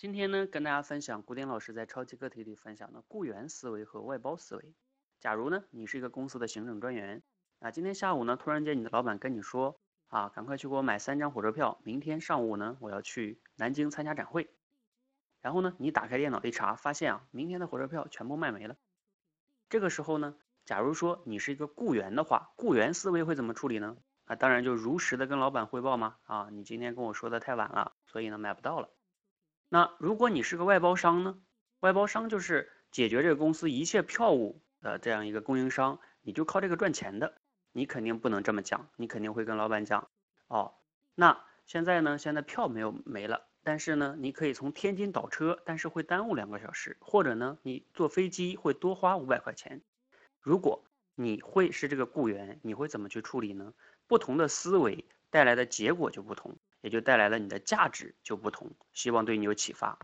今天呢，跟大家分享古典老师在超级课题里分享的雇员思维和外包思维。假如呢，你是一个公司的行政专员，啊，今天下午呢，突然间你的老板跟你说，啊，赶快去给我买三张火车票，明天上午呢，我要去南京参加展会。然后呢，你打开电脑一查，发现啊，明天的火车票全部卖没了。这个时候呢，假如说你是一个雇员的话，雇员思维会怎么处理呢？啊，当然就如实的跟老板汇报嘛，啊，你今天跟我说的太晚了，所以呢，买不到了。那如果你是个外包商呢？外包商就是解决这个公司一切票务的这样一个供应商，你就靠这个赚钱的，你肯定不能这么讲，你肯定会跟老板讲，哦，那现在呢，现在票没有没了，但是呢，你可以从天津倒车，但是会耽误两个小时，或者呢，你坐飞机会多花五百块钱。如果你会是这个雇员，你会怎么去处理呢？不同的思维带来的结果就不同。也就带来了你的价值就不同，希望对你有启发。